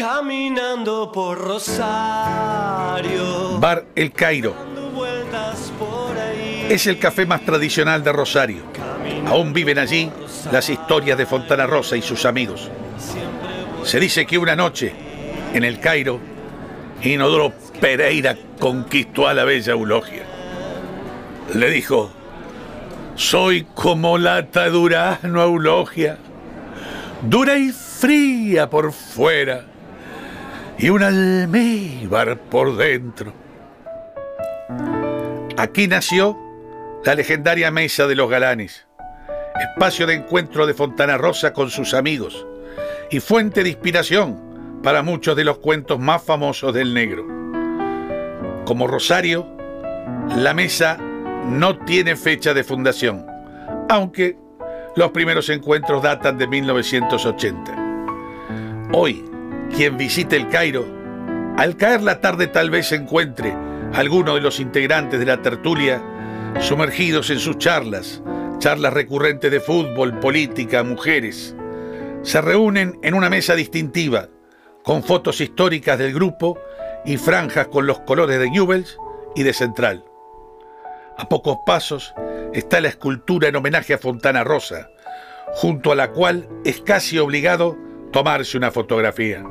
Caminando por Rosario. Bar El Cairo. Es el café más tradicional de Rosario. Aún viven allí las historias de Fontana Rosa y sus amigos. Se dice que una noche, en el Cairo, Inodoro Pereira conquistó a la bella Eulogia. Le dijo, soy como lata durazno Eulogia, dura y fría por fuera y un almíbar por dentro. Aquí nació la legendaria Mesa de los Galanes, espacio de encuentro de Fontana Rosa con sus amigos y fuente de inspiración para muchos de los cuentos más famosos del negro. Como Rosario, la mesa no tiene fecha de fundación, aunque los primeros encuentros datan de 1980. Hoy, quien visite el Cairo, al caer la tarde tal vez encuentre a alguno de los integrantes de la tertulia sumergidos en sus charlas, charlas recurrentes de fútbol, política, mujeres. Se reúnen en una mesa distintiva, con fotos históricas del grupo y franjas con los colores de Newells y de Central. A pocos pasos está la escultura en homenaje a Fontana Rosa, junto a la cual es casi obligado tomarse una fotografía.